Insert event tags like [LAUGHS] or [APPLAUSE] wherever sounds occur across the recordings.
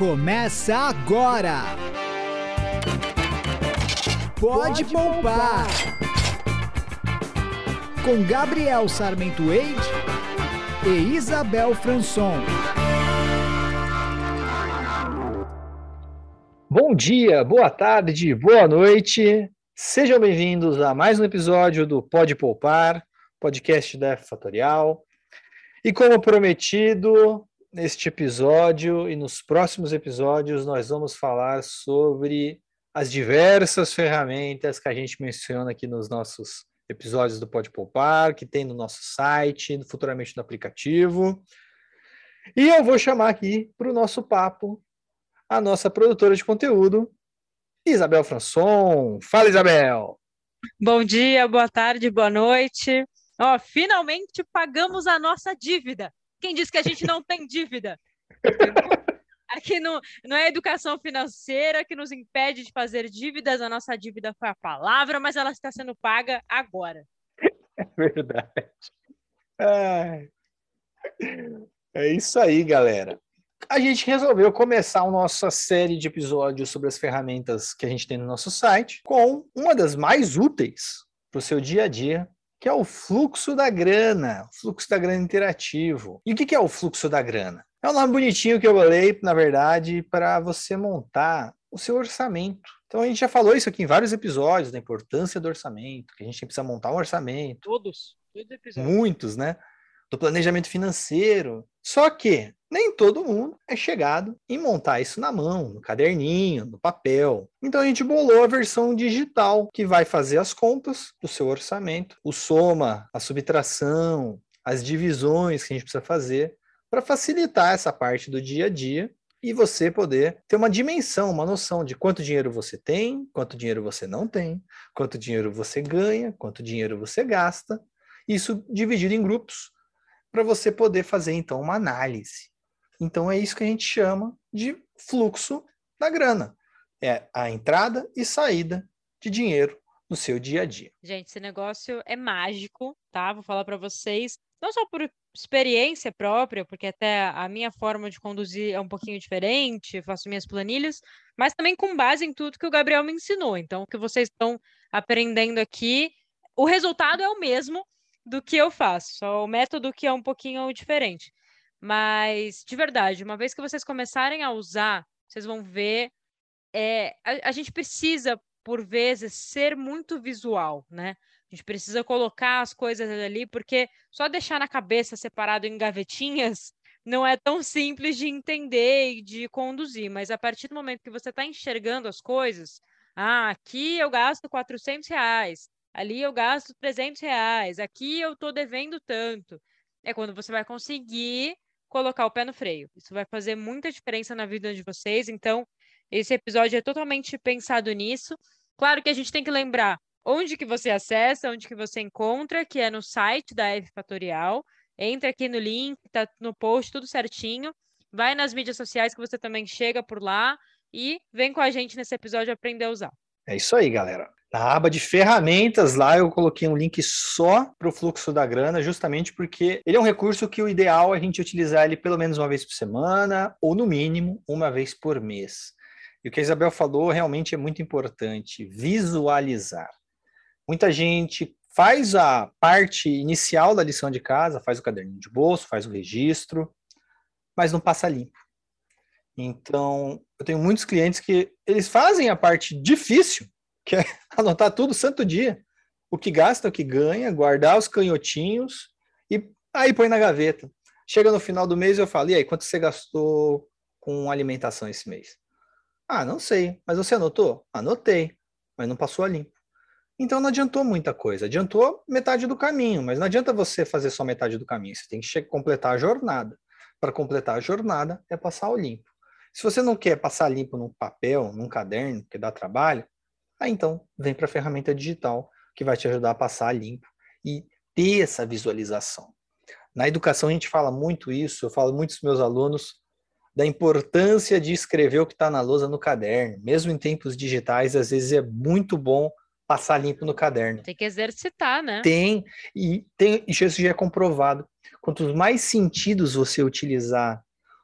Começa agora! Pode, poupar. Com Gabriel Sarmento Wade e Isabel Franson. Bom dia, boa tarde, boa noite. Sejam bem-vindos a mais um episódio do Pode Poupar, podcast da F Fatorial. E como prometido, neste episódio e nos próximos episódios, nós vamos falar sobre as diversas ferramentas que a gente menciona aqui nos nossos episódios do Pode Poupar, que tem no nosso site, futuramente no aplicativo. E eu vou chamar aqui para o nosso papo a nossa produtora de conteúdo, Isabel Franson. Fala, Isabel! Bom dia, boa tarde, boa noite. Ó, finalmente pagamos a nossa dívida. Quem disse que a gente não [LAUGHS] tem dívida? Aqui não, não é educação financeira que nos impede de fazer dívidas, a nossa dívida foi a palavra, mas ela está sendo paga agora. É verdade. É isso aí, galera. A gente resolveu começar a nossa série de episódios sobre as ferramentas que a gente tem no nosso site com uma das mais úteis para o seu dia a dia, que é o fluxo da grana, o fluxo da grana interativo. E o que é o fluxo da grana? É um nome bonitinho que eu bolei, na verdade, para você montar o seu orçamento. Então a gente já falou isso aqui em vários episódios, da importância do orçamento, que a gente precisa montar um orçamento. Todos, todos episódios. Muitos, né? Do planejamento financeiro. Só que nem todo mundo é chegado em montar isso na mão, no caderninho, no papel. Então a gente bolou a versão digital, que vai fazer as contas do seu orçamento, o soma, a subtração, as divisões que a gente precisa fazer para facilitar essa parte do dia a dia e você poder ter uma dimensão, uma noção de quanto dinheiro você tem, quanto dinheiro você não tem, quanto dinheiro você ganha, quanto dinheiro você gasta, isso dividido em grupos, para você poder fazer então uma análise. Então é isso que a gente chama de fluxo da grana. É a entrada e saída de dinheiro no seu dia a dia. Gente, esse negócio é mágico, tá? Vou falar para vocês, não só por experiência própria, porque até a minha forma de conduzir é um pouquinho diferente, faço minhas planilhas, mas também com base em tudo que o Gabriel me ensinou. Então, o que vocês estão aprendendo aqui, o resultado é o mesmo do que eu faço, só o método que é um pouquinho diferente. Mas, de verdade, uma vez que vocês começarem a usar, vocês vão ver. É, a, a gente precisa, por vezes, ser muito visual, né? A gente precisa colocar as coisas ali, porque só deixar na cabeça separado em gavetinhas [LAUGHS] não é tão simples de entender e de conduzir. Mas a partir do momento que você está enxergando as coisas, ah, aqui eu gasto 400 reais, ali eu gasto 300 reais, aqui eu estou devendo tanto. É quando você vai conseguir colocar o pé no freio. Isso vai fazer muita diferença na vida de vocês. Então, esse episódio é totalmente pensado nisso. Claro que a gente tem que lembrar onde que você acessa, onde que você encontra, que é no site da F Fatorial. Entra aqui no link, tá no post tudo certinho. Vai nas mídias sociais que você também chega por lá e vem com a gente nesse episódio aprender a usar. É isso aí, galera. Na aba de ferramentas, lá eu coloquei um link só para o fluxo da grana, justamente porque ele é um recurso que o ideal é a gente utilizar ele pelo menos uma vez por semana, ou no mínimo uma vez por mês. E o que a Isabel falou realmente é muito importante: visualizar. Muita gente faz a parte inicial da lição de casa, faz o caderninho de bolso, faz o registro, mas não passa limpo. Então, eu tenho muitos clientes que eles fazem a parte difícil, que é [LAUGHS] anotar tudo santo dia, o que gasta, o que ganha, guardar os canhotinhos e aí põe na gaveta. Chega no final do mês eu falo, e aí, quanto você gastou com alimentação esse mês? Ah, não sei, mas você anotou? Anotei, mas não passou a limpo. Então não adiantou muita coisa. Adiantou metade do caminho, mas não adianta você fazer só metade do caminho. Você tem que completar a jornada. Para completar a jornada é passar o limpo. Se você não quer passar limpo num papel, num caderno, que dá trabalho, aí então vem para a ferramenta digital que vai te ajudar a passar limpo e ter essa visualização. Na educação a gente fala muito isso, eu falo muito com meus alunos da importância de escrever o que está na lousa no caderno. Mesmo em tempos digitais, às vezes é muito bom passar limpo no caderno. Tem que exercitar, né? Tem, e tem, isso já é comprovado. Quanto mais sentidos você utilizar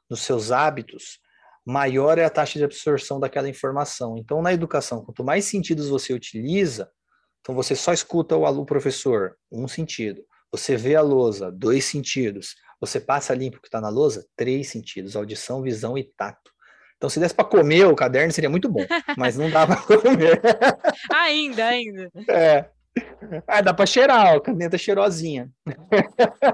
nos seus hábitos, maior é a taxa de absorção daquela informação. Então, na educação, quanto mais sentidos você utiliza, então você só escuta o aluno professor, um sentido. Você vê a lousa, dois sentidos. Você passa limpo o que está na lousa, três sentidos: audição, visão e tato. Então, se desse para comer o caderno, seria muito bom, mas não dá [LAUGHS] para comer. ainda, ainda. É. Ah, dá para cheirar, ó, caneta cheirosinha.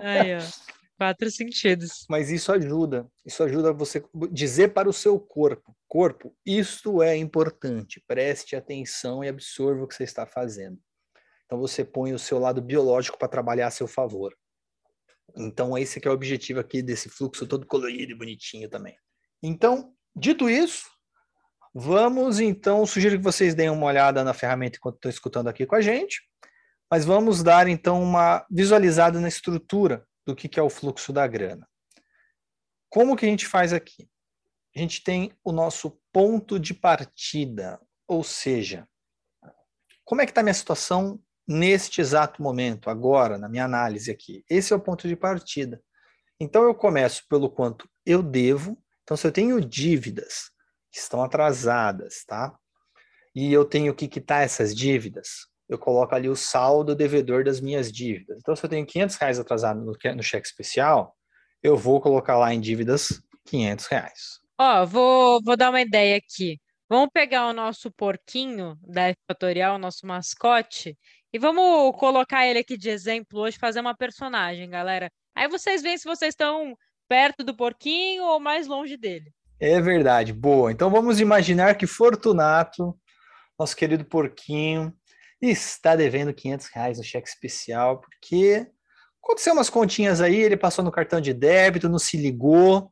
Aí, ó. Quatro sentidos. Mas isso ajuda. Isso ajuda você dizer para o seu corpo: corpo, isto é importante. Preste atenção e absorva o que você está fazendo. Então você põe o seu lado biológico para trabalhar a seu favor. Então esse que é o objetivo aqui desse fluxo todo colorido e bonitinho também. Então, dito isso, vamos então, sugiro que vocês deem uma olhada na ferramenta enquanto estão escutando aqui com a gente, mas vamos dar então uma visualizada na estrutura do que, que é o fluxo da grana. Como que a gente faz aqui? A gente tem o nosso ponto de partida, ou seja, como é que está a minha situação neste exato momento, agora, na minha análise aqui? Esse é o ponto de partida. Então eu começo pelo quanto eu devo. Então, se eu tenho dívidas que estão atrasadas, tá? E eu tenho que quitar essas dívidas, eu coloco ali o saldo devedor das minhas dívidas. Então, se eu tenho 500 reais atrasado no, no cheque especial, eu vou colocar lá em dívidas 500 reais. Ó, vou, vou dar uma ideia aqui. Vamos pegar o nosso porquinho da F Fatorial, o nosso mascote, e vamos colocar ele aqui de exemplo hoje, fazer uma personagem, galera. Aí vocês veem se vocês estão perto do porquinho ou mais longe dele. É verdade, boa. Então vamos imaginar que Fortunato, nosso querido porquinho, está devendo 500 reais no cheque especial, porque aconteceu umas continhas aí, ele passou no cartão de débito, não se ligou,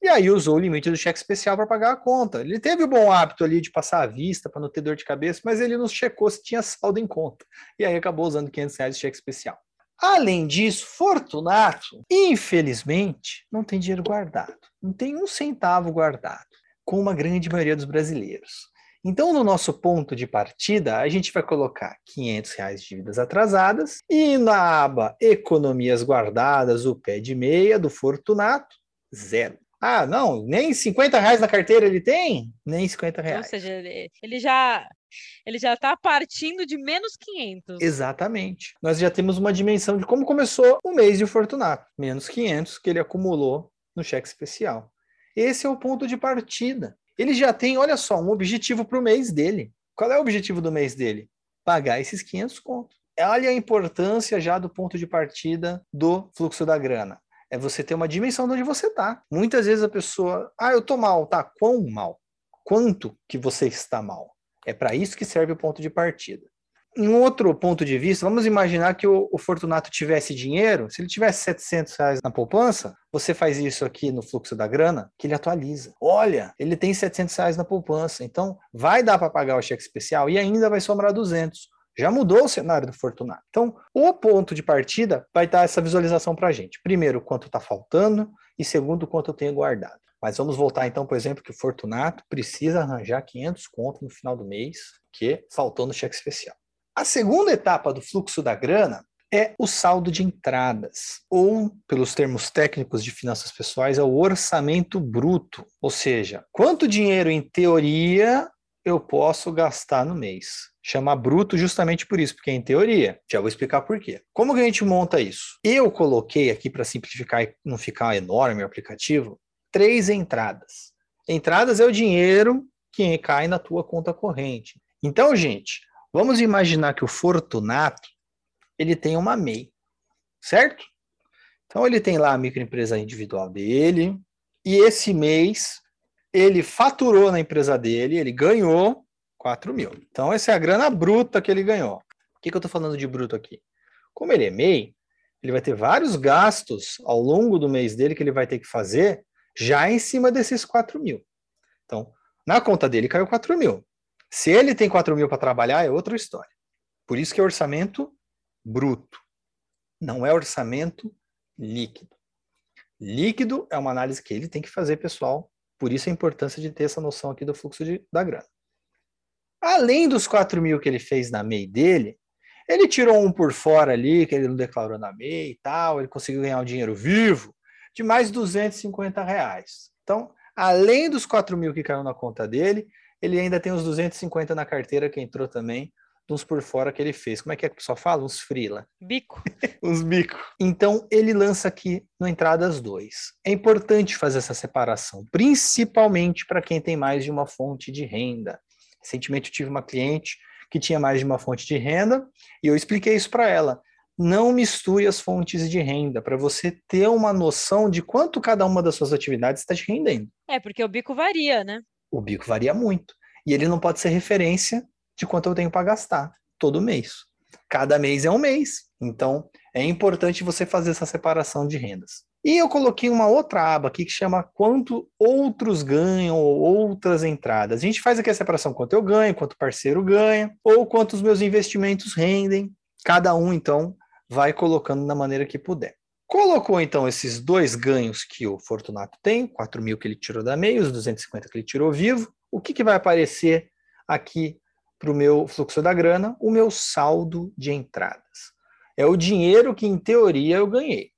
e aí usou o limite do cheque especial para pagar a conta. Ele teve o bom hábito ali de passar à vista para não ter dor de cabeça, mas ele não checou se tinha saldo em conta. E aí acabou usando 500 reais de cheque especial. Além disso, Fortunato, infelizmente, não tem dinheiro guardado. Não tem um centavo guardado, como a grande maioria dos brasileiros. Então, no nosso ponto de partida, a gente vai colocar 500 reais de dívidas atrasadas e na aba Economias Guardadas, o pé de meia do Fortunato, zero. Ah, não, nem 50 reais na carteira ele tem? Nem 50 reais. Ou seja, ele já ele já está partindo de menos 500. Exatamente. Nós já temos uma dimensão de como começou o mês de Fortunato. Menos 500 que ele acumulou no cheque especial. Esse é o ponto de partida ele já tem, olha só, um objetivo para o mês dele. Qual é o objetivo do mês dele? Pagar esses 500 contos. Olha a importância já do ponto de partida do fluxo da grana. É você ter uma dimensão de onde você está. Muitas vezes a pessoa, ah, eu tô mal, tá? Quão mal? Quanto que você está mal? É para isso que serve o ponto de partida em outro ponto de vista, vamos imaginar que o, o, Fortunato tivesse dinheiro, se ele tivesse 700 reais na poupança, você faz isso aqui no fluxo da grana, que ele atualiza. Olha, ele tem 700 reais na poupança, então vai dar para pagar o cheque especial e ainda vai sobrar 200. Já mudou o cenário do Fortunato. Então, o ponto de partida vai dar essa visualização para a gente. Primeiro, quanto está faltando e segundo, quanto eu tenho guardado. Mas vamos voltar então, por exemplo, que o Fortunato precisa arranjar 500 contos no final do mês, que faltou no cheque especial. A segunda etapa do fluxo da grana é o saldo de entradas, ou, pelos termos técnicos de finanças pessoais, é o orçamento bruto. Ou seja, quanto dinheiro, em teoria, eu posso gastar no mês. Chama bruto justamente por isso, porque é em teoria. Já vou explicar por quê. Como que a gente monta isso? Eu coloquei aqui, para simplificar e não ficar enorme o aplicativo, três entradas. Entradas é o dinheiro que cai na tua conta corrente. Então, gente, Vamos imaginar que o Fortunato ele tem uma MEI, certo? Então ele tem lá a microempresa individual dele e esse mês ele faturou na empresa dele, ele ganhou 4 mil. Então essa é a grana bruta que ele ganhou. Por que, que eu estou falando de bruto aqui? Como ele é MEI, ele vai ter vários gastos ao longo do mês dele que ele vai ter que fazer já em cima desses 4 mil. Então, na conta dele caiu 4 mil. Se ele tem 4 mil para trabalhar, é outra história. Por isso que é orçamento bruto. Não é orçamento líquido. Líquido é uma análise que ele tem que fazer, pessoal. Por isso a importância de ter essa noção aqui do fluxo de, da grana. Além dos 4 mil que ele fez na MEI dele, ele tirou um por fora ali, que ele não declarou na MEI e tal, ele conseguiu ganhar um dinheiro vivo de mais 250 reais. Então, Além dos 4 mil que caiu na conta dele, ele ainda tem os 250 na carteira que entrou também, uns por fora que ele fez. Como é que é que o pessoal fala? Uns frila. Bico. [LAUGHS] Uns bico. Então, ele lança aqui no Entradas 2. É importante fazer essa separação, principalmente para quem tem mais de uma fonte de renda. Recentemente eu tive uma cliente que tinha mais de uma fonte de renda e eu expliquei isso para ela. Não misture as fontes de renda para você ter uma noção de quanto cada uma das suas atividades está te rendendo. É, porque o bico varia, né? O bico varia muito. E ele não pode ser referência de quanto eu tenho para gastar todo mês. Cada mês é um mês. Então, é importante você fazer essa separação de rendas. E eu coloquei uma outra aba aqui que chama quanto outros ganham ou outras entradas. A gente faz aqui a separação quanto eu ganho, quanto o parceiro ganha, ou quanto os meus investimentos rendem. Cada um, então, vai colocando da maneira que puder. Colocou, então, esses dois ganhos que o Fortunato tem, 4 mil que ele tirou da MEI, os 250 que ele tirou vivo. O que, que vai aparecer aqui para o meu fluxo da grana, o meu saldo de entradas. É o dinheiro que, em teoria, eu ganhei.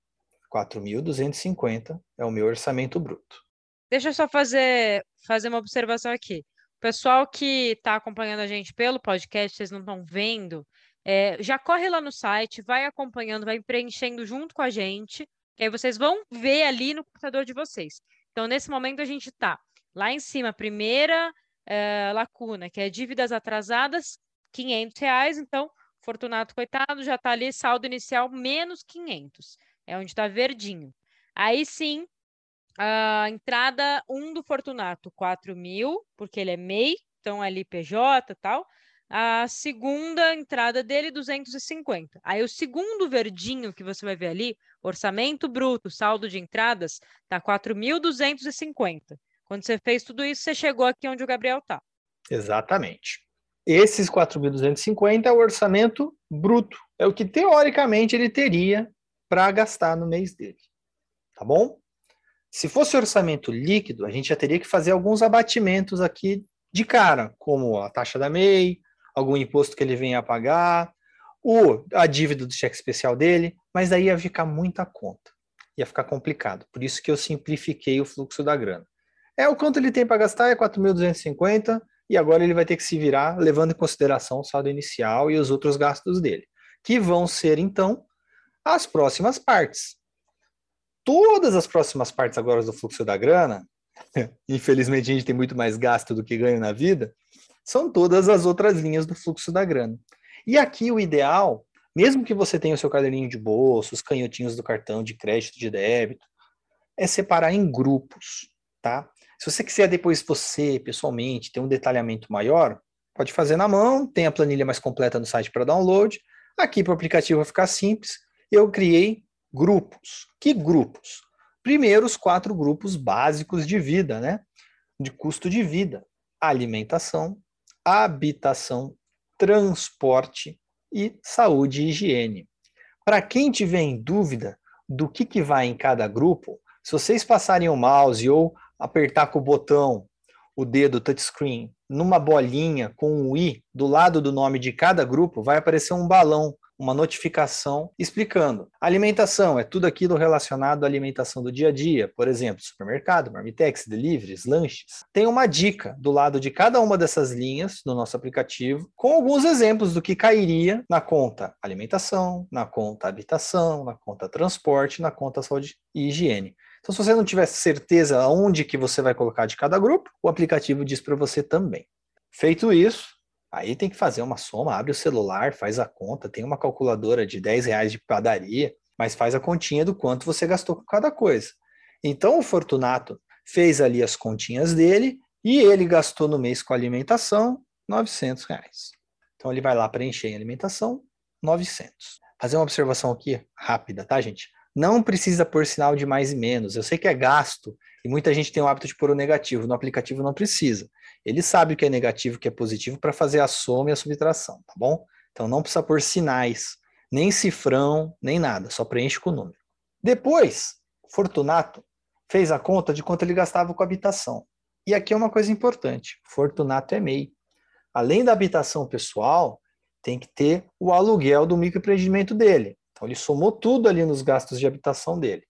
4.250 é o meu orçamento bruto. Deixa eu só fazer, fazer uma observação aqui. O pessoal que está acompanhando a gente pelo podcast, vocês não estão vendo, é, já corre lá no site, vai acompanhando, vai preenchendo junto com a gente, que aí vocês vão ver ali no computador de vocês. Então, nesse momento, a gente está lá em cima, primeira é, lacuna, que é dívidas atrasadas, 500 reais. Então, Fortunato, coitado, já está ali, saldo inicial menos 500. É onde está verdinho. Aí sim, a entrada 1 um do Fortunato, 4 mil, porque ele é MEI, então é ali PJ e tal. A segunda entrada dele, 250. Aí o segundo verdinho que você vai ver ali, orçamento bruto, saldo de entradas, tá 4.250. Quando você fez tudo isso, você chegou aqui onde o Gabriel está. Exatamente. Esses 4.250 é o orçamento bruto. É o que, teoricamente, ele teria para gastar no mês dele. Tá bom? Se fosse orçamento líquido, a gente já teria que fazer alguns abatimentos aqui de cara, como a taxa da MEI, algum imposto que ele venha a pagar, ou a dívida do cheque especial dele, mas aí ia ficar muita conta. Ia ficar complicado. Por isso que eu simplifiquei o fluxo da grana. É o quanto ele tem para gastar, é 4.250, e agora ele vai ter que se virar levando em consideração o saldo inicial e os outros gastos dele, que vão ser, então, as próximas partes. Todas as próximas partes agora do fluxo da grana, [LAUGHS] infelizmente a gente tem muito mais gasto do que ganho na vida, são todas as outras linhas do fluxo da grana. E aqui o ideal, mesmo que você tenha o seu caderninho de bolso, os canhotinhos do cartão de crédito, de débito, é separar em grupos, tá? Se você quiser depois você, pessoalmente, ter um detalhamento maior, pode fazer na mão, tem a planilha mais completa no site para download. Aqui para o aplicativo vai ficar simples. Eu criei grupos. Que grupos? Primeiro, os quatro grupos básicos de vida, né? De custo de vida: alimentação, habitação, transporte e saúde e higiene. Para quem tiver em dúvida do que, que vai em cada grupo, se vocês passarem o mouse ou apertar com o botão o dedo touchscreen numa bolinha com um i do lado do nome de cada grupo, vai aparecer um balão, uma notificação explicando. Alimentação é tudo aquilo relacionado à alimentação do dia a dia, por exemplo, supermercado, marmitex, deliveries, lanches. Tem uma dica do lado de cada uma dessas linhas do nosso aplicativo, com alguns exemplos do que cairia na conta alimentação, na conta habitação, na conta transporte, na conta saúde e higiene. Então, se você não tiver certeza onde que você vai colocar de cada grupo, o aplicativo diz para você também. Feito isso, aí tem que fazer uma soma, abre o celular, faz a conta, tem uma calculadora de 10 reais de padaria, mas faz a continha do quanto você gastou com cada coisa. Então, o Fortunato fez ali as continhas dele e ele gastou no mês com alimentação 900 reais. Então, ele vai lá preencher em alimentação 900. Fazer uma observação aqui rápida, tá, gente? Não precisa pôr sinal de mais e menos. Eu sei que é gasto e muita gente tem o hábito de pôr o negativo. No aplicativo não precisa. Ele sabe o que é negativo o que é positivo para fazer a soma e a subtração, tá bom? Então não precisa pôr sinais, nem cifrão, nem nada. Só preenche com o número. Depois, Fortunato fez a conta de quanto ele gastava com habitação. E aqui é uma coisa importante: Fortunato é MEI. Além da habitação pessoal, tem que ter o aluguel do microempreendimento dele. Então ele somou tudo ali nos gastos de habitação dele.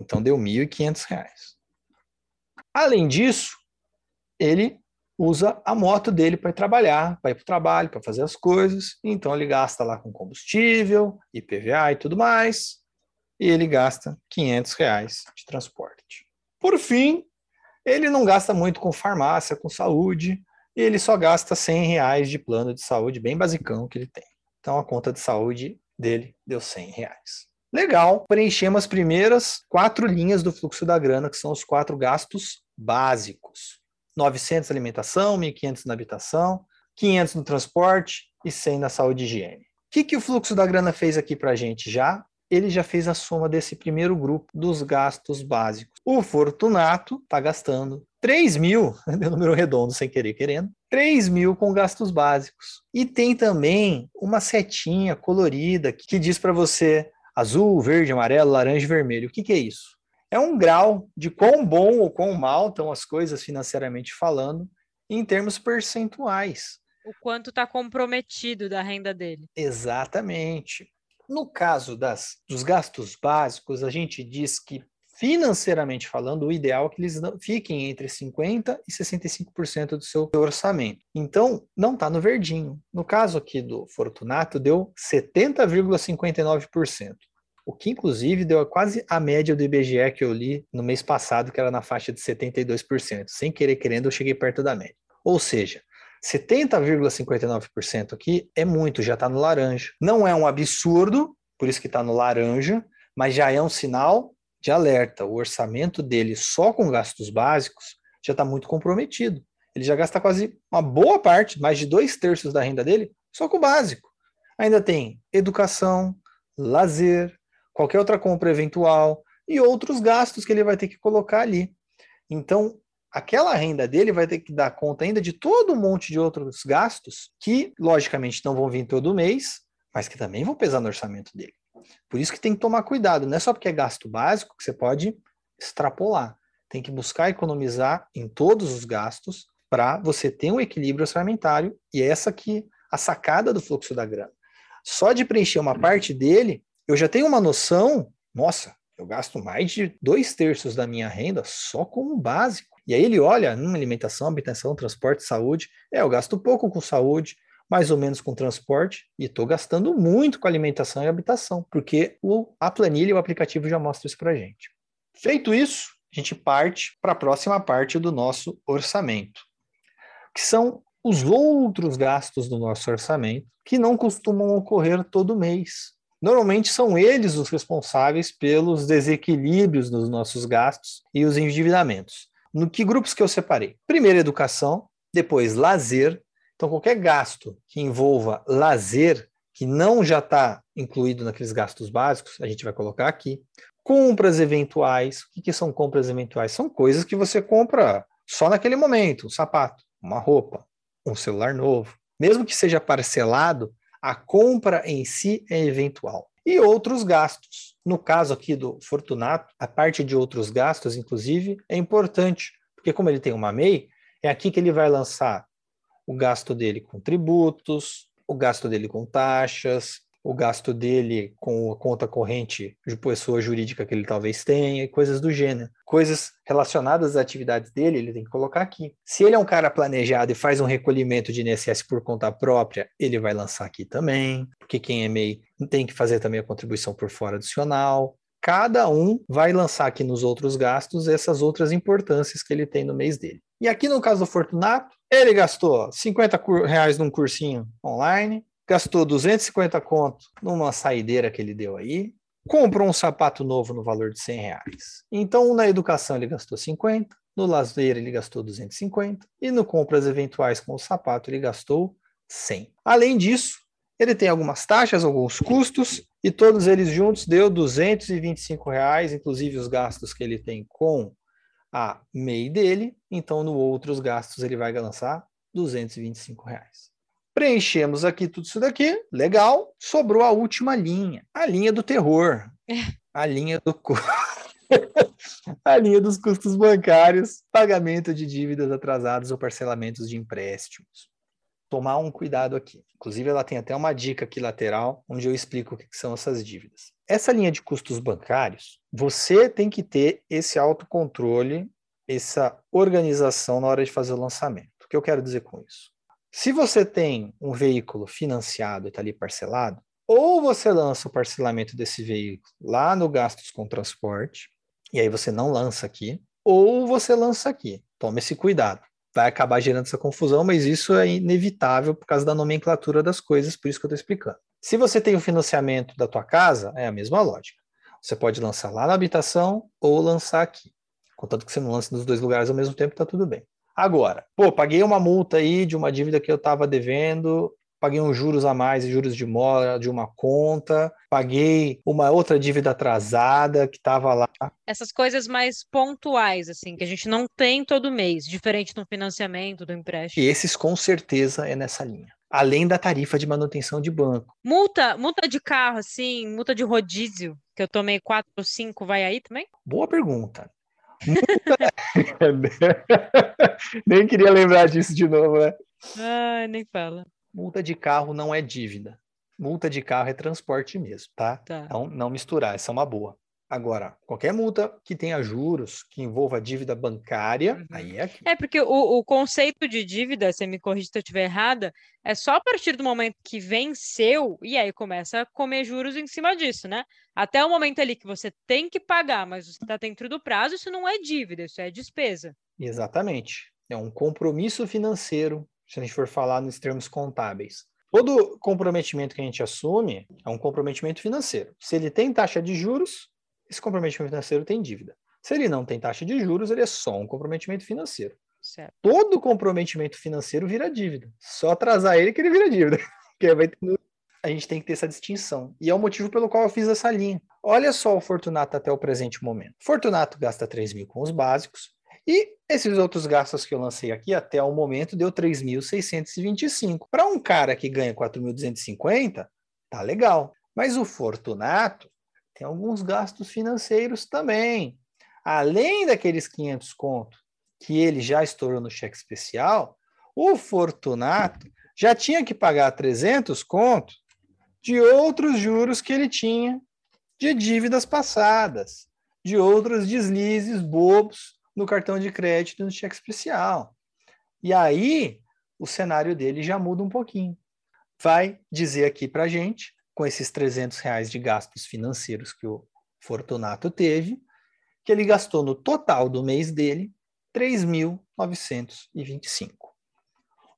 Então deu R$ 1.500. Além disso, ele usa a moto dele para trabalhar, para ir para o trabalho, para fazer as coisas. Então ele gasta lá com combustível, IPVA e tudo mais. E ele gasta 500 reais de transporte. Por fim, ele não gasta muito com farmácia, com saúde, ele só gasta 100 reais de plano de saúde, bem basicão que ele tem. Então a conta de saúde dele deu 100 reais. Legal, preenchemos as primeiras quatro linhas do fluxo da grana, que são os quatro gastos básicos. 900 na alimentação, 1.500 na habitação, 500 no transporte e 100 na saúde e higiene. O que, que o fluxo da grana fez aqui para a gente já? Ele já fez a soma desse primeiro grupo dos gastos básicos. O Fortunato está gastando 3 mil, [LAUGHS] deu número redondo sem querer querendo, 3 mil com gastos básicos. E tem também uma setinha colorida que diz para você azul, verde, amarelo, laranja e vermelho. O que, que é isso? É um grau de quão bom ou quão mal estão as coisas financeiramente falando em termos percentuais. O quanto está comprometido da renda dele. Exatamente. No caso das, dos gastos básicos, a gente diz que financeiramente falando, o ideal é que eles fiquem entre 50% e 65% do seu orçamento. Então, não está no verdinho. No caso aqui do Fortunato, deu 70,59%. O que, inclusive, deu quase a média do IBGE que eu li no mês passado, que era na faixa de 72%. Sem querer querendo, eu cheguei perto da média. Ou seja, 70,59% aqui é muito, já está no laranja. Não é um absurdo, por isso que está no laranja, mas já é um sinal de alerta. O orçamento dele só com gastos básicos já está muito comprometido. Ele já gasta quase uma boa parte, mais de dois terços da renda dele, só com o básico. Ainda tem educação, lazer, qualquer outra compra eventual e outros gastos que ele vai ter que colocar ali. Então, aquela renda dele vai ter que dar conta ainda de todo um monte de outros gastos que, logicamente, não vão vir todo mês, mas que também vão pesar no orçamento dele. Por isso que tem que tomar cuidado, não é só porque é gasto básico que você pode extrapolar. Tem que buscar economizar em todos os gastos para você ter um equilíbrio orçamentário e é essa aqui a sacada do fluxo da grana. Só de preencher uma parte dele, eu já tenho uma noção, nossa, eu gasto mais de dois terços da minha renda só com o básico. E aí ele olha, hum, alimentação, habitação, transporte, saúde. É, eu gasto pouco com saúde, mais ou menos com transporte e estou gastando muito com alimentação e habitação, porque o, a planilha e o aplicativo já mostram isso para gente. Feito isso, a gente parte para a próxima parte do nosso orçamento, que são os outros gastos do nosso orçamento que não costumam ocorrer todo mês. Normalmente são eles os responsáveis pelos desequilíbrios nos nossos gastos e os endividamentos. No que grupos que eu separei? Primeiro, educação, depois, lazer, então, qualquer gasto que envolva lazer, que não já está incluído naqueles gastos básicos, a gente vai colocar aqui. Compras eventuais. O que, que são compras eventuais? São coisas que você compra só naquele momento: um sapato, uma roupa, um celular novo. Mesmo que seja parcelado, a compra em si é eventual. E outros gastos. No caso aqui do Fortunato, a parte de outros gastos, inclusive, é importante, porque como ele tem uma MEI, é aqui que ele vai lançar o gasto dele com tributos, o gasto dele com taxas, o gasto dele com a conta corrente de pessoa jurídica que ele talvez tenha, e coisas do gênero. Coisas relacionadas às atividades dele, ele tem que colocar aqui. Se ele é um cara planejado e faz um recolhimento de INSS por conta própria, ele vai lançar aqui também, porque quem é MEI tem que fazer também a contribuição por fora adicional. Cada um vai lançar aqui nos outros gastos essas outras importâncias que ele tem no mês dele. E aqui no caso do Fortunato, ele gastou 50 reais num cursinho online, gastou 250 conto numa saideira que ele deu aí, comprou um sapato novo no valor de 100 reais. Então, na educação ele gastou 50, no lazer ele gastou 250 e no compras eventuais com o sapato ele gastou 100. Além disso, ele tem algumas taxas, alguns custos e todos eles juntos deu 225 reais, inclusive os gastos que ele tem com a MEI dele, então no outros gastos ele vai lançar 225 reais. Preenchemos aqui tudo isso daqui, legal. Sobrou a última linha, a linha do terror, a linha do [LAUGHS] a linha dos custos bancários, pagamento de dívidas atrasadas ou parcelamentos de empréstimos. Tomar um cuidado aqui. Inclusive, ela tem até uma dica aqui lateral, onde eu explico o que são essas dívidas. Essa linha de custos bancários, você tem que ter esse autocontrole essa organização na hora de fazer o lançamento. O que eu quero dizer com isso? Se você tem um veículo financiado e está ali parcelado, ou você lança o parcelamento desse veículo lá no gastos com transporte, e aí você não lança aqui, ou você lança aqui. Tome esse cuidado. Vai acabar gerando essa confusão, mas isso é inevitável por causa da nomenclatura das coisas, por isso que eu estou explicando. Se você tem o financiamento da tua casa, é a mesma lógica. Você pode lançar lá na habitação ou lançar aqui. Contanto que você não lance nos dois lugares ao mesmo tempo, está tudo bem. Agora, pô, paguei uma multa aí de uma dívida que eu estava devendo, paguei uns juros a mais, juros de mora de uma conta, paguei uma outra dívida atrasada que estava lá. Essas coisas mais pontuais, assim, que a gente não tem todo mês, diferente do financiamento, do empréstimo. E esses com certeza é nessa linha. Além da tarifa de manutenção de banco. Multa, multa de carro, assim, multa de rodízio, que eu tomei quatro ou cinco, vai aí também? Boa pergunta. [LAUGHS] nem queria lembrar disso de novo, né? Ai, nem fala. Multa de carro não é dívida. Multa de carro é transporte mesmo, tá? Tá. Então, não misturar, essa é uma boa. Agora, qualquer multa que tenha juros, que envolva dívida bancária, Uhum. aí é aqui. É porque o, o conceito de dívida, você me corrige se eu estiver errada, é só a partir do momento que venceu e aí começa a comer juros em cima disso, né? Até o momento ali que você tem que pagar, mas você está dentro do prazo, isso não é dívida, isso é despesa. Exatamente. É um compromisso financeiro, se a gente for falar nos termos contábeis. Todo comprometimento que a gente assume é um comprometimento financeiro. Se ele tem taxa de juros, esse comprometimento financeiro tem dívida. Se ele não tem taxa de juros, ele é só um comprometimento financeiro. Certo. Todo comprometimento financeiro vira dívida. Só atrasar ele que ele vira dívida. [LAUGHS] A gente tem que ter essa distinção. E é o motivo pelo qual eu fiz essa linha. Olha só o Fortunato até o presente momento. Fortunato gasta 3 mil com os básicos. E esses outros gastos que eu lancei aqui até o momento deu 3.625. Para um cara que ganha 4.250, tá legal. Mas o Fortunato tem alguns gastos financeiros também. Além daqueles 500 conto que ele já estourou no cheque especial, o Fortunato já tinha que pagar 300 conto de outros juros que ele tinha de dívidas passadas, de outros deslizes bobos no cartão de crédito e no cheque especial. E aí o cenário dele já muda um pouquinho. Vai dizer aqui para gente, com esses 300 reais de gastos financeiros que o Fortunato teve, que ele gastou no total do mês dele 3.925.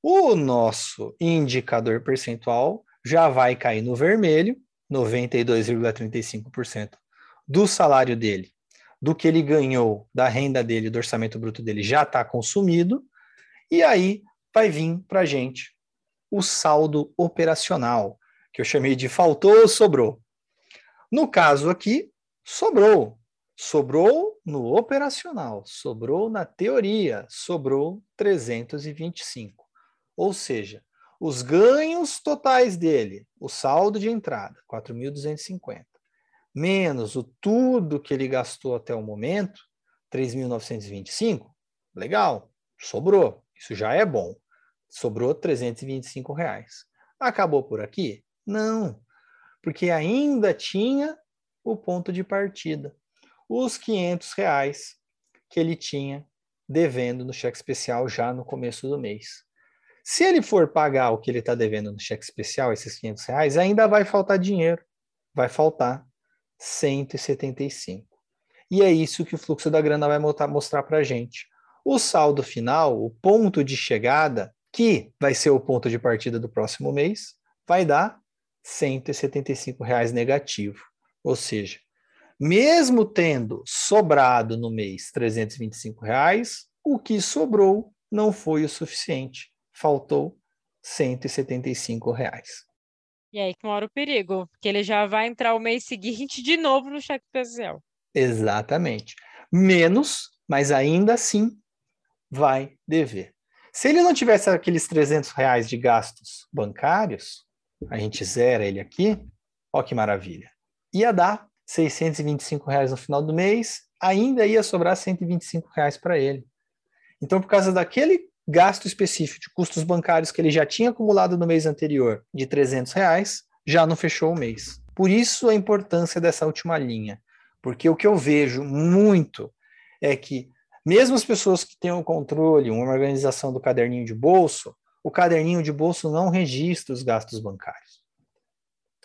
O nosso indicador percentual já vai cair no vermelho, 92,35% do salário dele, do que ele ganhou da renda dele, do orçamento bruto dele, já está consumido, e aí vai vir para a gente o saldo operacional, que eu chamei de faltou ou sobrou. No caso aqui, sobrou. Sobrou no operacional, sobrou na teoria, sobrou 325. Ou seja, os ganhos totais dele, o saldo de entrada, 4.250, menos o tudo que ele gastou até o momento, 3.925, legal, sobrou. Isso já é bom. Sobrou 325 reais. Acabou por aqui? Não, porque ainda tinha o ponto de partida, os 500 reais que ele tinha devendo no cheque especial já no começo do mês. Se ele for pagar o que ele está devendo no cheque especial, esses 500 reais, ainda vai faltar dinheiro. Vai faltar 175. E é isso que o fluxo da grana vai mostrar para a gente. O saldo final, o ponto de chegada, que vai ser o ponto de partida do próximo mês, vai dar 175 reais negativo. Ou seja, mesmo tendo sobrado no mês 325 reais, o que sobrou não foi o suficiente. Faltou 175 reais. E aí que mora o perigo, porque ele já vai entrar o mês seguinte de novo no cheque especial. Exatamente. Menos, mas ainda assim vai dever. Se ele não tivesse aqueles 300 reais de gastos bancários, a gente zera ele aqui, ó que maravilha. Ia dar 625 reais no final do mês, ainda ia sobrar 125 reais para ele. Então, por causa daquele gasto específico de custos bancários que ele já tinha acumulado no mês anterior de 300 reais, já não fechou o mês. Por isso a importância dessa última linha, porque o que eu vejo muito é que Mesmo as pessoas que têm um controle, uma organização do caderninho de bolso, o caderninho de bolso não registra os gastos bancários.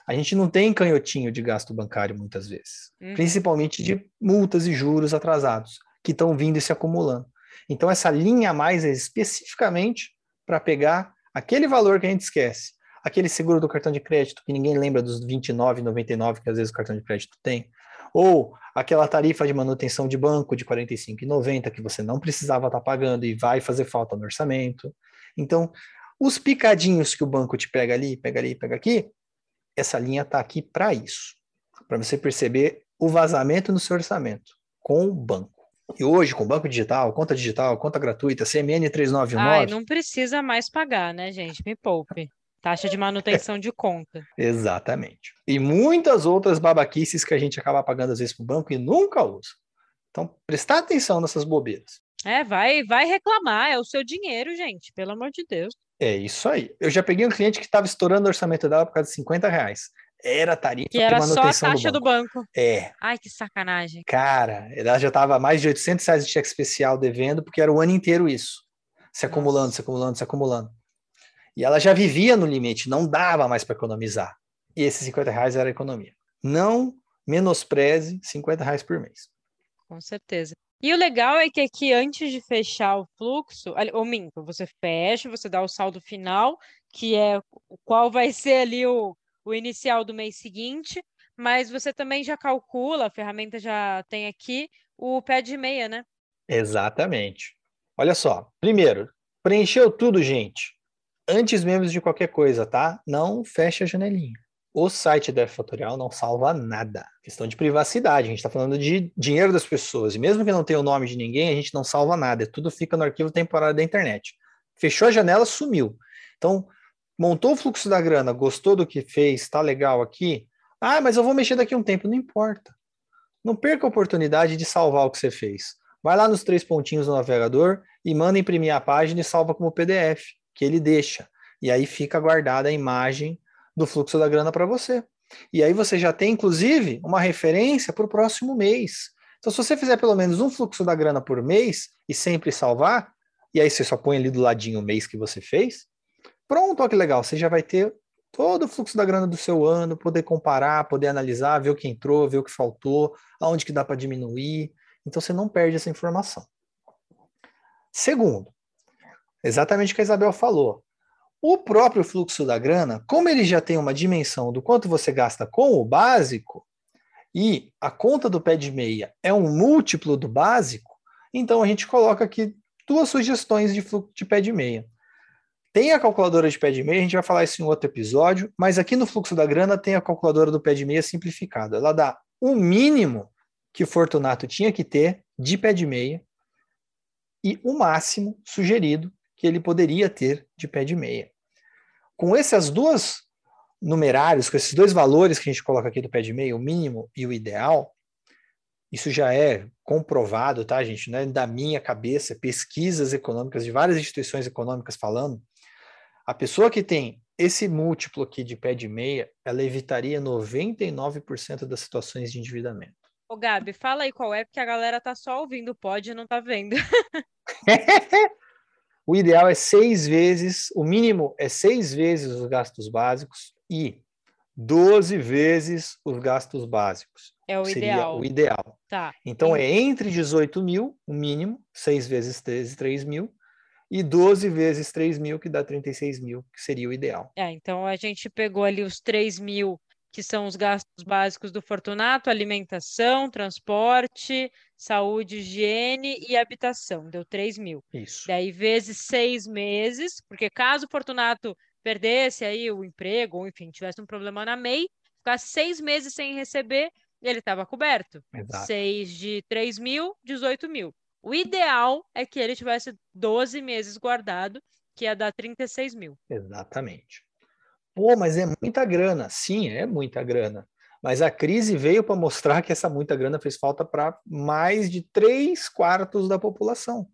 A gente não tem canhotinho de gasto bancário muitas vezes, uhum. principalmente de multas e juros atrasados, que estão vindo e se acumulando. Então, essa linha a mais é especificamente para pegar aquele valor que a gente esquece, aquele seguro do cartão de crédito que ninguém lembra dos 29,99 que às vezes o cartão de crédito tem, ou aquela tarifa de manutenção de banco de 45,90 que você não precisava estar tá pagando e vai fazer falta no orçamento. Então, os picadinhos que o banco te pega ali, pega ali, pega aqui, essa linha está aqui para isso, para você perceber o vazamento no seu orçamento com o banco. E hoje, com banco digital, conta digital, conta gratuita, CMN 399. Ai, não precisa mais pagar, né, gente? Me poupe. Taxa de manutenção de conta. [LAUGHS] Exatamente. E muitas outras babaquices que a gente acaba pagando às vezes para o banco e nunca usa. Então, prestar atenção nessas bobeiras. É, vai, vai reclamar, é o seu dinheiro, gente, pelo amor de Deus. É isso aí. Eu já peguei um cliente que estava estourando o orçamento dela por causa de 50 reais. Era tarifa que era só a taxa do banco. do banco. É. Ai, que sacanagem. Cara, ela já estava mais de 800 reais de cheque especial devendo, porque era o ano inteiro isso. Se acumulando, Nossa. se acumulando, se acumulando. E ela já vivia no limite, não dava mais para economizar. E esses 50 reais era a economia. Não menospreze 50 reais por mês. Com certeza. E o legal é que aqui, antes de fechar o fluxo, ou minto, você fecha, você dá o saldo final, que é qual vai [LAUGHS] ser ali o, o inicial do mês seguinte, mas você também já calcula, a ferramenta já tem aqui, o pé de meia, né? Exatamente. Olha só, primeiro, preencheu tudo, gente. Antes mesmo de qualquer coisa, tá? Não feche a janelinha. O site da Fatorial não salva nada. Questão de privacidade, a gente está falando de dinheiro das pessoas. E mesmo que não tenha o nome de ninguém, a gente não salva nada. Tudo fica no arquivo temporário da internet. Fechou a janela, sumiu. Então, montou o fluxo da grana, gostou do que fez, está legal aqui. Ah, mas eu vou mexer daqui a um tempo. Não importa. Não perca a oportunidade de salvar o que você fez. Vai lá nos três pontinhos do navegador e manda imprimir a página e salva como PDF, que ele deixa. E aí fica guardada a imagem do fluxo da grana para você. E aí você já tem, inclusive, uma referência para o próximo mês. Então, se você fizer pelo menos um fluxo da grana por mês e sempre salvar, e aí você só põe ali do ladinho o mês que você fez, Pronto, olha que legal, você já vai ter todo o fluxo da grana do seu ano, poder comparar, poder analisar, ver o que entrou, ver o que faltou, aonde que dá para diminuir. Então você não perde essa informação. Segundo, exatamente o que a Isabel falou. O próprio fluxo da grana, como ele já tem uma dimensão do quanto você gasta com o básico, e a conta do pé de meia é um múltiplo do básico, então a gente coloca aqui duas sugestões de fluxo de pé de meia. Tem a calculadora de pé de meia, a gente vai falar isso em outro episódio, mas aqui no fluxo da grana tem a calculadora do pé de meia simplificada. Ela dá o mínimo que o Fortunato tinha que ter de pé de meia e o máximo sugerido que ele poderia ter de pé de meia. Com essas duas numerários, com esses dois valores que a gente coloca aqui do pé de meia, o mínimo e o ideal, isso já é comprovado, tá, gente? Não é da minha cabeça, pesquisas econômicas de várias instituições econômicas falando a pessoa que tem esse múltiplo aqui de pé de meia, ela evitaria 99% das situações de endividamento. Ô, Gabi, fala aí qual é, porque a galera tá só ouvindo, pode e não tá vendo. [LAUGHS] o ideal é seis vezes, o mínimo é seis vezes os gastos básicos e 12 vezes os gastos básicos. É o Seria ideal. o ideal. Tá. Então, é entre 18 mil, o mínimo, seis vezes 13, 3 mil, e 12 vezes 3 mil, que dá 36 mil, que seria o ideal. É, então a gente pegou ali os 3 mil, que são os gastos básicos do Fortunato, alimentação, transporte, saúde, higiene e habitação, deu 3 mil. Isso. Daí vezes seis meses, porque caso o Fortunato perdesse aí o emprego, ou enfim, tivesse um problema na MEI, ficasse seis meses sem receber, ele estava coberto. Exato. 6 de 3 mil, 18 mil. O ideal é que ele tivesse 12 meses guardado, que ia dar 36 mil. Exatamente. Pô, mas é muita grana. Sim, é muita grana. Mas a crise veio para mostrar que essa muita grana fez falta para mais de três quartos da população.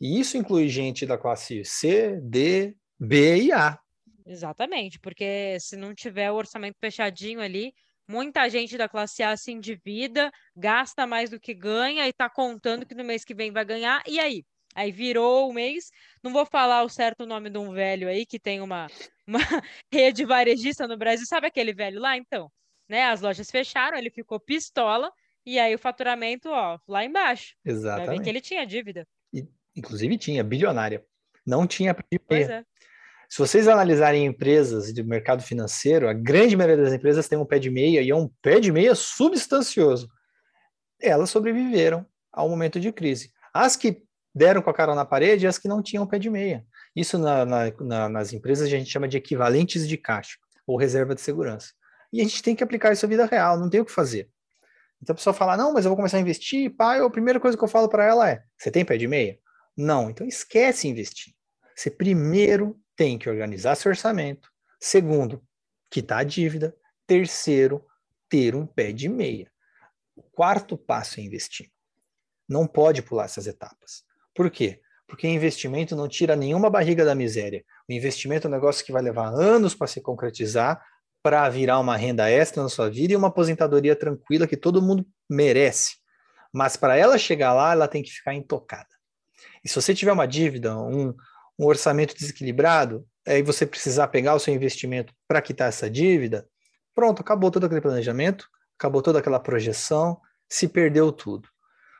E isso inclui gente da classe C, D, B e A. Exatamente, porque se não tiver o orçamento fechadinho ali, Muita gente da classe A se endivida, gasta mais do que ganha e está contando que no mês que vem vai ganhar. E aí? Aí virou o mês. Não vou falar o certo nome de um velho aí que tem uma, uma [LAUGHS] rede varejista no Brasil. Sabe aquele velho lá? Então, né? As lojas fecharam, ele ficou pistola e aí o faturamento, ó, lá embaixo. Exatamente. Vai ver que ele tinha dívida. E, inclusive tinha, bilionária. Não tinha Pois é. Se vocês analisarem empresas do mercado financeiro, a grande maioria das empresas tem um pé de meia e é um pé de meia substancioso. Elas sobreviveram ao momento de crise. As que deram com a cara na parede e as que não tinham pé de meia. Isso na, na, na, nas empresas a gente chama de equivalentes de caixa ou reserva de segurança. E a gente tem que aplicar isso à vida real, não tem o que fazer. Então a pessoa fala, não, mas eu vou começar a investir, pai, a primeira coisa que eu falo para ela é, você tem pé de meia? Não, então esquece investir. Você primeiro tem que organizar seu orçamento. Segundo, quitar a dívida. Terceiro, ter um pé de meia. O quarto passo é investir. Não pode pular essas etapas. Por quê? Porque investimento não tira nenhuma barriga da miséria. O investimento é um negócio que vai levar anos para se concretizar, para virar uma renda extra na sua vida e uma aposentadoria tranquila que todo mundo merece. Mas para ela chegar lá, ela tem que ficar intocada. E se você tiver uma dívida, um, um orçamento desequilibrado, aí você precisar pegar o seu investimento para quitar essa dívida, pronto, acabou todo aquele planejamento, acabou toda aquela projeção, se perdeu tudo.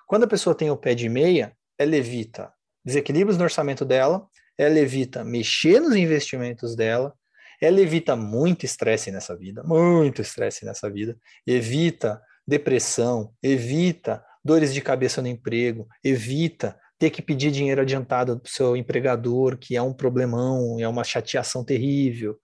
Quando a pessoa tem o pé de meia, ela evita desequilíbrios no orçamento dela, ela evita mexer nos investimentos dela, ela evita muito estresse nessa vida, muito estresse nessa vida, evita depressão, evita dores de cabeça no emprego, evita ter que pedir dinheiro adiantado para o seu empregador, que é um problemão, é uma chateação terrível.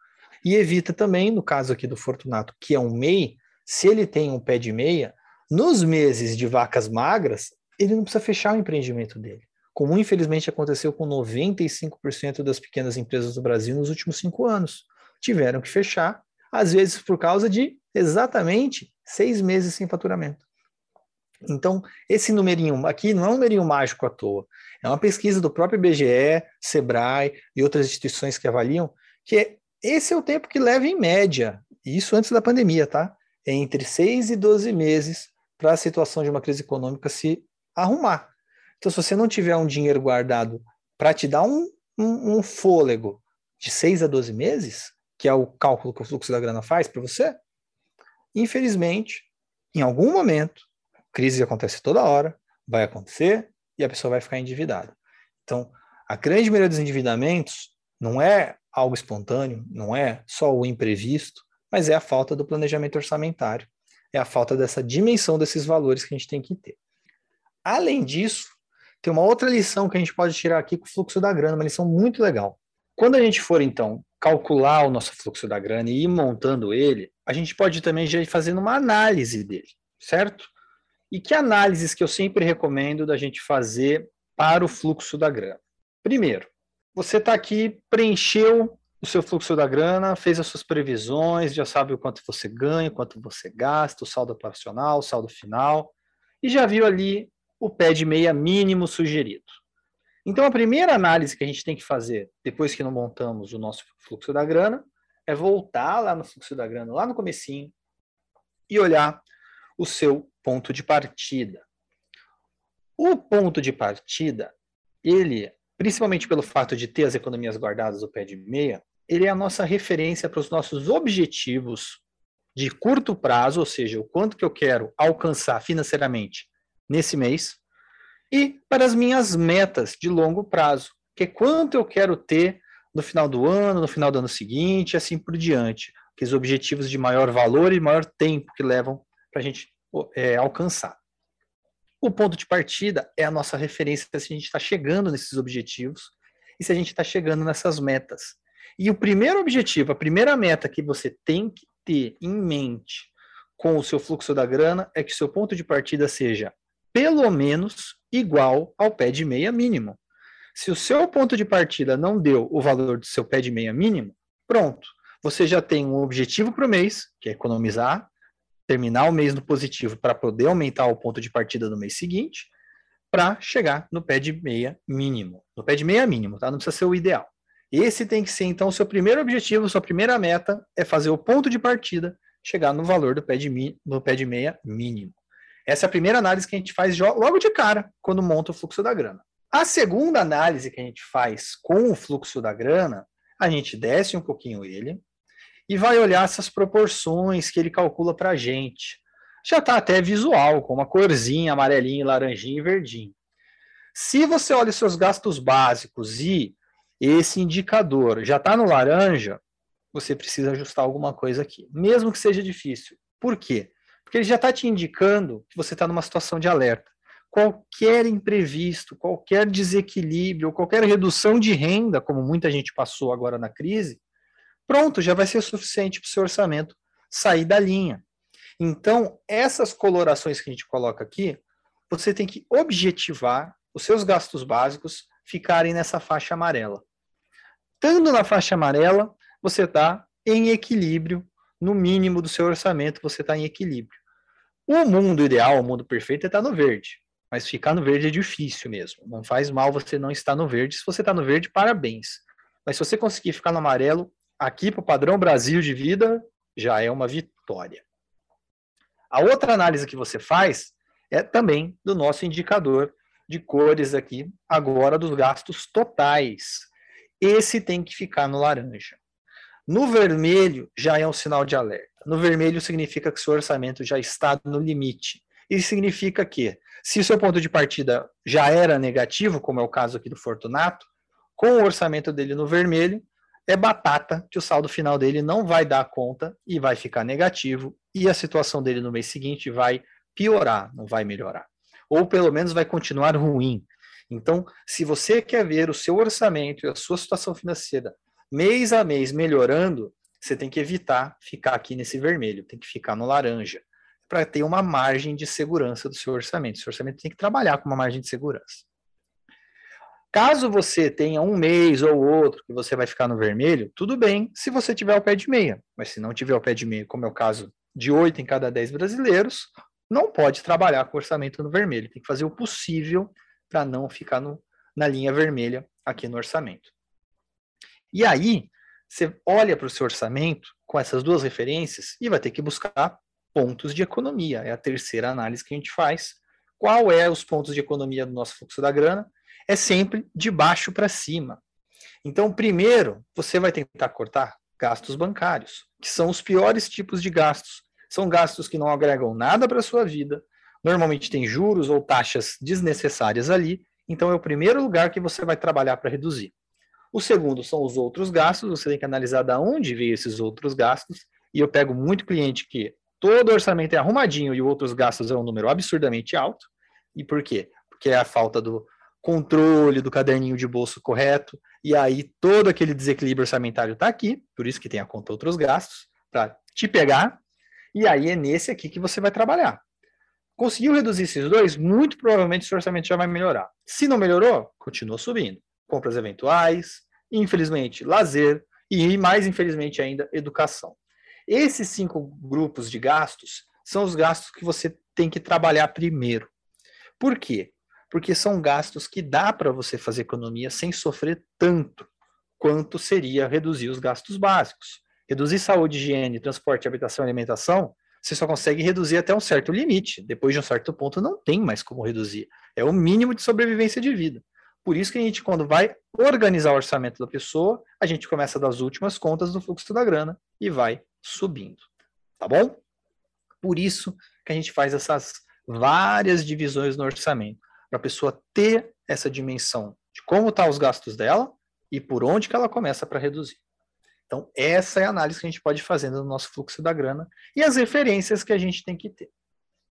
E evita também, no caso aqui do Fortunato, que é um MEI, se ele tem um pé de meia, nos meses de vacas magras, ele não precisa fechar o empreendimento dele. Como infelizmente aconteceu com 95% das pequenas empresas do Brasil nos últimos cinco anos. Tiveram que fechar, às vezes por causa de exatamente seis meses sem faturamento. Então, esse numerinho aqui não é um numerinho mágico à toa. É uma pesquisa do próprio IBGE, Sebrae e outras instituições que avaliam que esse é o tempo que leva em média, isso antes da pandemia, tá? É entre 6 e 12 meses para a situação de uma crise econômica se arrumar. Então, se você não tiver um dinheiro guardado para te dar um, um, um fôlego de 6 a 12 meses, que é o cálculo que o fluxo da grana faz para você, infelizmente, em algum momento, Crise acontece toda hora, vai acontecer e a pessoa vai ficar endividada. Então, a grande maioria dos endividamentos não é algo espontâneo, não é só o imprevisto, mas é a falta do planejamento orçamentário, é a falta dessa dimensão desses valores que a gente tem que ter. Além disso, tem uma outra lição que a gente pode tirar aqui com o fluxo da grana, uma lição muito legal. Quando a gente for, então, calcular o nosso fluxo da grana e ir montando ele, a gente pode também já ir fazendo uma análise dele, certo? E que análises que eu sempre recomendo da gente fazer para o fluxo da grana? Primeiro, você está aqui, preencheu o seu fluxo da grana, fez as suas previsões, já sabe o quanto você ganha, quanto você gasta, o saldo operacional, o saldo final, e já viu ali o pé de meia mínimo sugerido. Então, a primeira análise que a gente tem que fazer depois que não montamos o nosso fluxo da grana é voltar lá no fluxo da grana, lá no comecinho, e olhar o seu ponto de partida. O ponto de partida, ele, principalmente pelo fato de ter as economias guardadas o pé de meia, ele é a nossa referência para os nossos objetivos de curto prazo, ou seja, o quanto que eu quero alcançar financeiramente nesse mês, e para as minhas metas de longo prazo, que é quanto eu quero ter no final do ano, no final do ano seguinte, assim por diante, que os objetivos de maior valor e maior tempo que levam para a gente é, alcançar. O ponto de partida é a nossa referência se a gente está chegando nesses objetivos e se a gente está chegando nessas metas. E o primeiro objetivo, a primeira meta que você tem que ter em mente com o seu fluxo da grana é que seu ponto de partida seja pelo menos igual ao pé de meia mínimo. Se o seu ponto de partida não deu o valor do seu pé de meia mínimo, pronto. Você já tem um objetivo para o mês, que é economizar, terminar o mês no positivo para poder aumentar o ponto de partida no mês seguinte, para chegar no pé de meia mínimo. No pé de meia mínimo, tá? Não precisa ser o ideal. Esse tem que ser, então, o seu primeiro objetivo, sua primeira meta é fazer o ponto de partida chegar no valor do pé de, do pé de meia mínimo. Essa é a primeira análise que a gente faz logo de cara, quando monta o fluxo da grana. A segunda análise que a gente faz com o fluxo da grana, a gente desce um pouquinho ele e vai olhar essas proporções que ele calcula para a gente. Já está até visual, com uma corzinha, amarelinho, laranjinho e verdinho. Se você olha os seus gastos básicos e esse indicador já está no laranja, você precisa ajustar alguma coisa aqui, mesmo que seja difícil. Por quê? Porque ele já está te indicando que você está numa situação de alerta. Qualquer imprevisto, qualquer desequilíbrio, qualquer redução de renda, como muita gente passou agora na crise, pronto, já vai ser suficiente para o seu orçamento sair da linha. Então, essas colorações que a gente coloca aqui, você tem que objetivar os seus gastos básicos ficarem nessa faixa amarela. Estando na faixa amarela, você está em equilíbrio, no mínimo do seu orçamento, você está em equilíbrio. O mundo ideal, o mundo perfeito, é estar tá no verde. Mas ficar no verde é difícil mesmo. Não faz mal você não estar no verde. Se você está no verde, parabéns. Mas se você conseguir ficar no amarelo, aqui para o padrão Brasil de vida, já é uma vitória. A outra análise que você faz é também do nosso indicador de cores aqui, agora dos gastos totais. Esse tem que ficar no laranja. No vermelho já é um sinal de alerta. No vermelho significa que seu orçamento já está no limite. Isso significa que, se seu ponto de partida já era negativo, como é o caso aqui do Fortunato, com o orçamento dele no vermelho, é batata que o saldo final dele não vai dar conta e vai ficar negativo, e a situação dele no mês seguinte vai piorar, não vai melhorar. Ou pelo menos vai continuar ruim. Então, se você quer ver o seu orçamento e a sua situação financeira mês a mês melhorando, você tem que evitar ficar aqui nesse vermelho, tem que ficar no laranja, para ter uma margem de segurança do seu orçamento. Seu orçamento tem que trabalhar com uma margem de segurança. Caso você tenha um mês ou outro que você vai ficar no vermelho, tudo bem se você tiver o pé de meia. Mas se não tiver o pé de meia, como é o caso de 8 em cada 10 brasileiros, não pode trabalhar com orçamento no vermelho. Tem que fazer o possível para não ficar no, na linha vermelha aqui no orçamento. E aí, você olha para o seu orçamento com essas duas referências e vai ter que buscar pontos de economia. É a terceira análise que a gente faz. Qual é os pontos de economia do nosso fluxo da grana? É sempre de baixo para cima. Então, primeiro, você vai tentar cortar gastos bancários, que são os piores tipos de gastos. São gastos que não agregam nada para a sua vida, normalmente tem juros ou taxas desnecessárias ali, então é o primeiro lugar que você vai trabalhar para reduzir. O segundo são os outros gastos, você tem que analisar de onde veio esses outros gastos, e eu pego muito cliente que todo orçamento é arrumadinho e outros gastos é um número absurdamente alto. E por quê? Porque é a falta do controle do caderninho de bolso correto, e aí todo aquele desequilíbrio orçamentário está aqui, por isso que tem a conta outros gastos, para te pegar, e aí é nesse aqui que você vai trabalhar. Conseguiu reduzir esses dois? Muito provavelmente seu orçamento já vai melhorar. Se não melhorou, continua subindo compras eventuais, infelizmente, lazer e, mais infelizmente ainda, educação. Esses cinco grupos de gastos são os gastos que você tem que trabalhar primeiro. Por quê? Porque são gastos que dá para você fazer economia sem sofrer tanto quanto seria reduzir os gastos básicos. Reduzir saúde, higiene, transporte, habitação e alimentação, você só consegue reduzir até um certo limite. Depois de um certo ponto, não tem mais como reduzir. É o mínimo de sobrevivência de vida. Por isso que a gente, quando vai organizar o orçamento da pessoa, a gente começa das últimas contas do fluxo da grana e vai subindo. Tá bom? Por isso que a gente faz essas várias divisões no orçamento, para a pessoa ter essa dimensão de como estão tá os gastos dela e por onde que ela começa para reduzir. Então, essa é a análise que a gente pode fazer no nosso fluxo da grana e as referências que a gente tem que ter.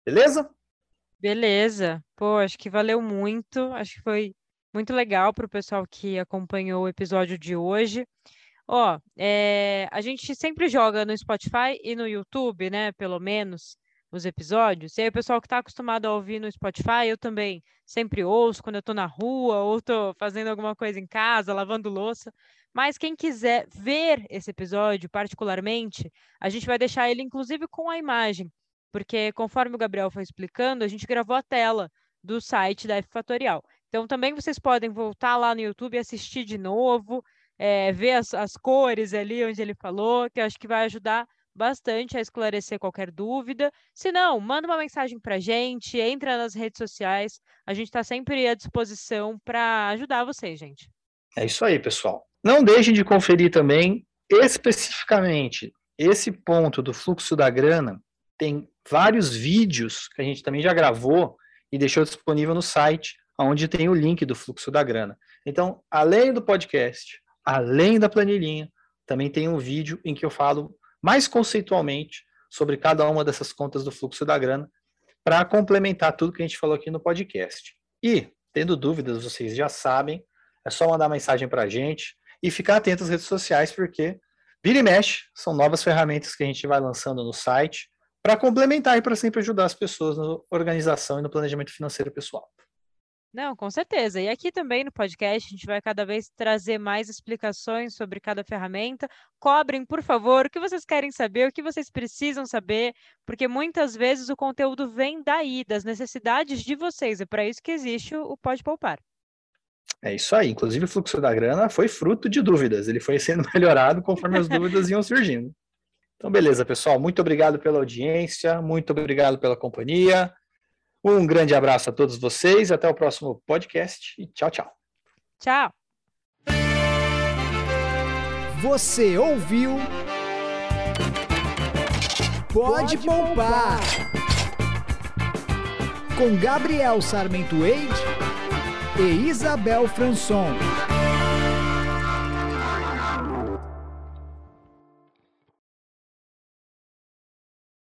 Beleza? Beleza. Pô, acho que valeu muito. Acho que foi muito legal para o pessoal que acompanhou o episódio de hoje. Ó, é, a gente sempre joga no Spotify e no YouTube, né? Pelo menos os episódios. E aí, o pessoal que está acostumado a ouvir no Spotify, eu também sempre ouço quando eu estou na rua ou estou fazendo alguma coisa em casa, lavando louça. Mas quem quiser ver esse episódio particularmente, a gente vai deixar ele inclusive com a imagem, porque conforme o Gabriel foi explicando, a gente gravou a tela do site da F Fatorial. Então, também vocês podem voltar lá no YouTube e assistir de novo, é, ver as, as cores ali onde ele falou, que eu acho que vai ajudar bastante a esclarecer qualquer dúvida. Se não, manda uma mensagem para a gente, entra nas redes sociais. A gente está sempre à disposição para ajudar vocês, gente. É isso aí, pessoal. Não deixem de conferir também especificamente esse ponto do fluxo da grana. Tem vários vídeos que a gente também já gravou e deixou disponível no site, onde tem o link do fluxo da grana. Então, além do podcast, além da planilhinha, também tem um vídeo em que eu falo mais conceitualmente sobre cada uma dessas contas do fluxo da grana, para complementar tudo que a gente falou aqui no podcast. E, tendo dúvidas, vocês já sabem, é só mandar mensagem para a gente e ficar atento às redes sociais, porque vira e mexe, são novas ferramentas que a gente vai lançando no site para complementar e para sempre ajudar as pessoas na organização e no planejamento financeiro pessoal. Não, com certeza. E aqui também no podcast a gente vai cada vez trazer mais explicações sobre cada ferramenta. Cobrem, por favor, o que vocês querem saber, o que vocês precisam saber, porque muitas vezes o conteúdo vem daí, das necessidades de vocês. É para isso que existe o Pode Poupar. É isso aí. Inclusive, o fluxo da grana foi fruto de dúvidas. Ele foi sendo [LAUGHS] melhorado conforme as dúvidas iam surgindo. Então, beleza, pessoal. Muito obrigado pela audiência, muito obrigado pela companhia. Um grande abraço a todos vocês, até o próximo podcast e tchau, tchau. Tchau. Você ouviu? Pode, Pode poupar. poupar. Com Gabriel Sarmento Eide e Isabel Franson.